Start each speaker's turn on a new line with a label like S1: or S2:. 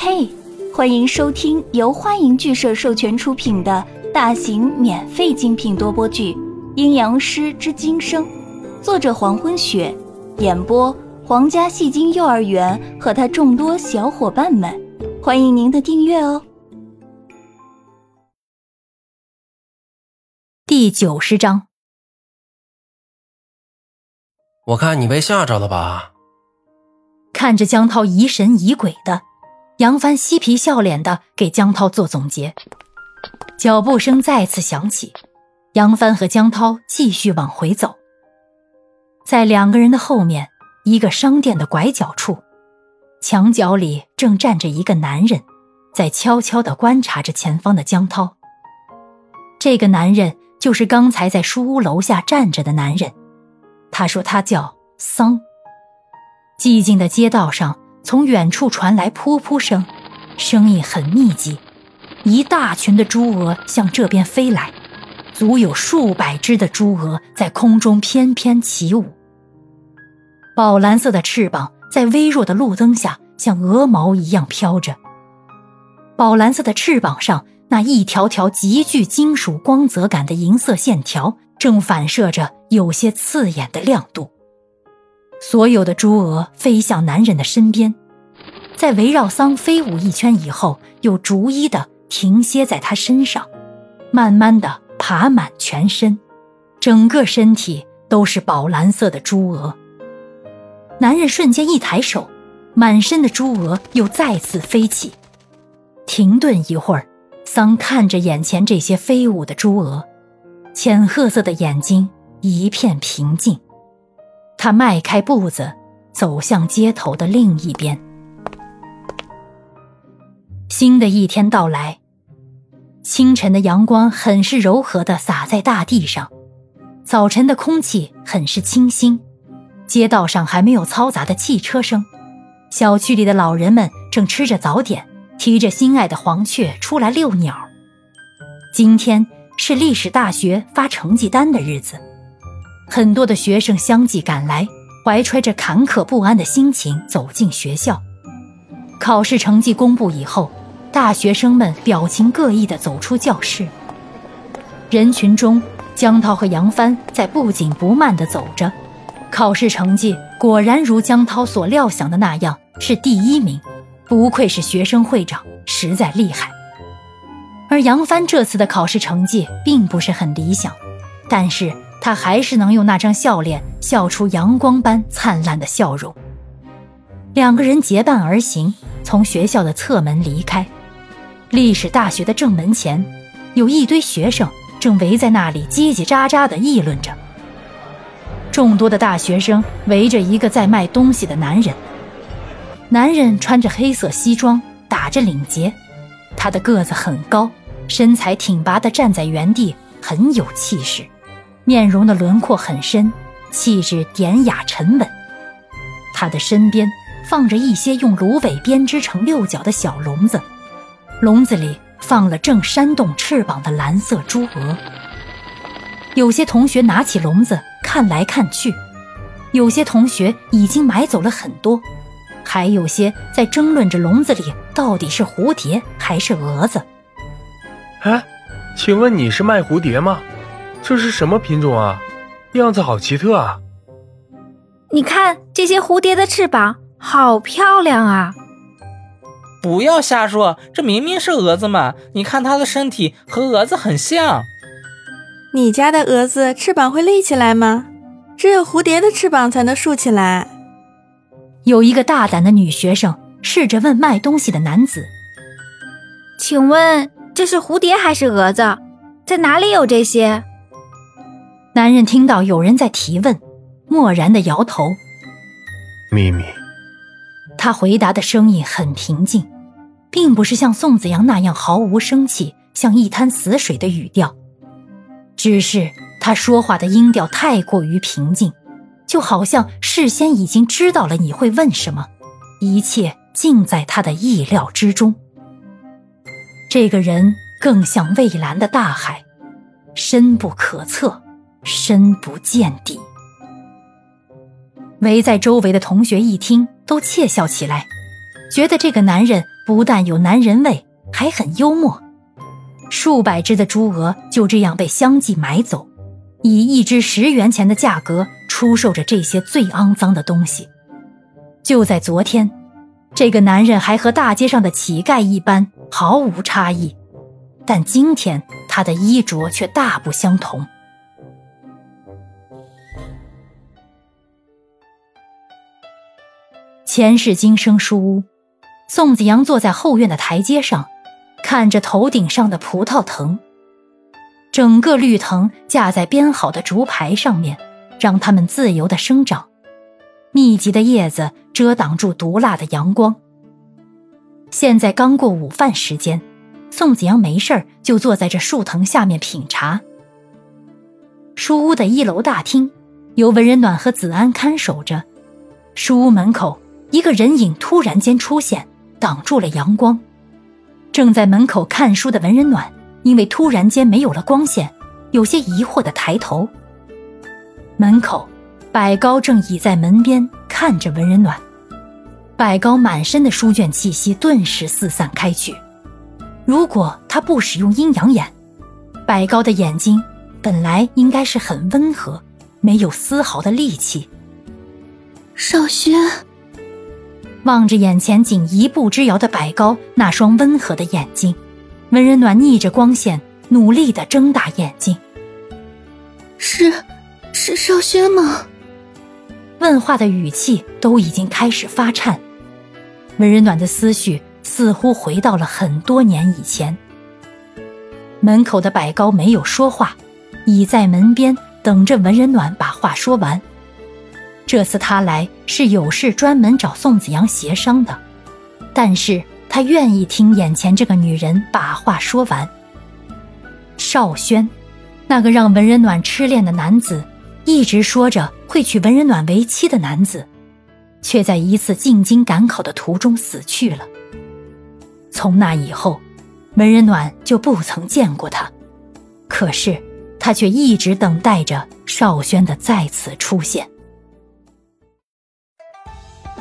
S1: 嘿，欢迎收听由花影剧社授权出品的大型免费精品多播剧《阴阳师之今生》，作者黄昏雪，演播皇家戏精幼儿园和他众多小伙伴们。欢迎您的订阅哦。
S2: 第九十章，
S3: 我看你被吓着了吧？
S2: 看着江涛疑神疑鬼的，杨帆嬉皮笑脸的给江涛做总结。脚步声再次响起，杨帆和江涛继续往回走。在两个人的后面，一个商店的拐角处，墙角里正站着一个男人，在悄悄的观察着前方的江涛。这个男人。就是刚才在书屋楼下站着的男人，他说他叫桑。寂静的街道上，从远处传来噗噗声，声音很密集，一大群的猪鹅向这边飞来，足有数百只的猪鹅在空中翩翩起舞。宝蓝色的翅膀在微弱的路灯下像鹅毛一样飘着，宝蓝色的翅膀上。那一条条极具金属光泽感的银色线条，正反射着有些刺眼的亮度。所有的猪鹅飞向男人的身边，在围绕桑飞舞一圈以后，又逐一的停歇在他身上，慢慢的爬满全身，整个身体都是宝蓝色的猪鹅。男人瞬间一抬手，满身的猪鹅又再次飞起，停顿一会儿。桑看着眼前这些飞舞的猪鹅，浅褐色的眼睛一片平静。他迈开步子，走向街头的另一边。新的一天到来，清晨的阳光很是柔和的洒在大地上，早晨的空气很是清新，街道上还没有嘈杂的汽车声，小区里的老人们正吃着早点。提着心爱的黄雀出来遛鸟。今天是历史大学发成绩单的日子，很多的学生相继赶来，怀揣着坎坷不安的心情走进学校。考试成绩公布以后，大学生们表情各异地走出教室。人群中，江涛和杨帆在不紧不慢地走着。考试成绩果然如江涛所料想的那样，是第一名。不愧是学生会长，实在厉害。而杨帆这次的考试成绩并不是很理想，但是他还是能用那张笑脸笑出阳光般灿烂的笑容。两个人结伴而行，从学校的侧门离开。历史大学的正门前，有一堆学生正围在那里叽叽喳喳地议论着。众多的大学生围着一个在卖东西的男人。男人穿着黑色西装，打着领结，他的个子很高，身材挺拔的站在原地，很有气势，面容的轮廓很深，气质典雅沉稳。他的身边放着一些用芦苇编织成六角的小笼子，笼子里放了正扇动翅膀的蓝色猪鹅。有些同学拿起笼子看来看去，有些同学已经买走了很多。还有些在争论着笼子里到底是蝴蝶还是蛾子。
S4: 哎，请问你是卖蝴蝶吗？这是什么品种啊？样子好奇特啊！
S5: 你看这些蝴蝶的翅膀，好漂亮啊！
S6: 不要瞎说，这明明是蛾子嘛！你看它的身体和蛾子很像。
S7: 你家的蛾子翅膀会立起来吗？只有蝴蝶的翅膀才能竖起来。
S2: 有一个大胆的女学生试着问卖东西的男子：“
S5: 请问这是蝴蝶还是蛾子？在哪里有这些？”
S2: 男人听到有人在提问，漠然的摇头：“
S4: 秘密。”
S2: 他回答的声音很平静，并不是像宋子阳那样毫无生气，像一滩死水的语调，只是他说话的音调太过于平静。就好像事先已经知道了你会问什么，一切尽在他的意料之中。这个人更像蔚蓝的大海，深不可测，深不见底。围在周围的同学一听，都窃笑起来，觉得这个男人不但有男人味，还很幽默。数百只的猪鹅就这样被相继买走，以一只十元钱的价格出售着这些最肮脏的东西。就在昨天，这个男人还和大街上的乞丐一般毫无差异，但今天他的衣着却大不相同。前世今生书屋，宋子阳坐在后院的台阶上，看着头顶上的葡萄藤。整个绿藤架在编好的竹排上面，让它们自由的生长。密集的叶子遮挡住毒辣的阳光。现在刚过午饭时间，宋子阳没事儿就坐在这树藤下面品茶。书屋的一楼大厅，由文人暖和子安看守着。书屋门口。一个人影突然间出现，挡住了阳光。正在门口看书的文人暖，因为突然间没有了光线，有些疑惑的抬头。门口，百高正倚在门边看着文人暖。百高满身的书卷气息顿时四散开去。如果他不使用阴阳眼，百高的眼睛本来应该是很温和，没有丝毫的戾气。
S8: 少轩。
S2: 望着眼前仅一步之遥的百高那双温和的眼睛，文人暖逆着光线，努力的睁大眼睛。
S8: 是，是少轩吗？
S2: 问话的语气都已经开始发颤。文人暖的思绪似乎回到了很多年以前。门口的百高没有说话，倚在门边等着文人暖把话说完。这次他来是有事专门找宋子阳协商的，但是他愿意听眼前这个女人把话说完。少轩，那个让文人暖痴恋的男子，一直说着会娶文人暖为妻的男子，却在一次进京赶考的途中死去了。从那以后，文人暖就不曾见过他，可是他却一直等待着少轩的再次出现。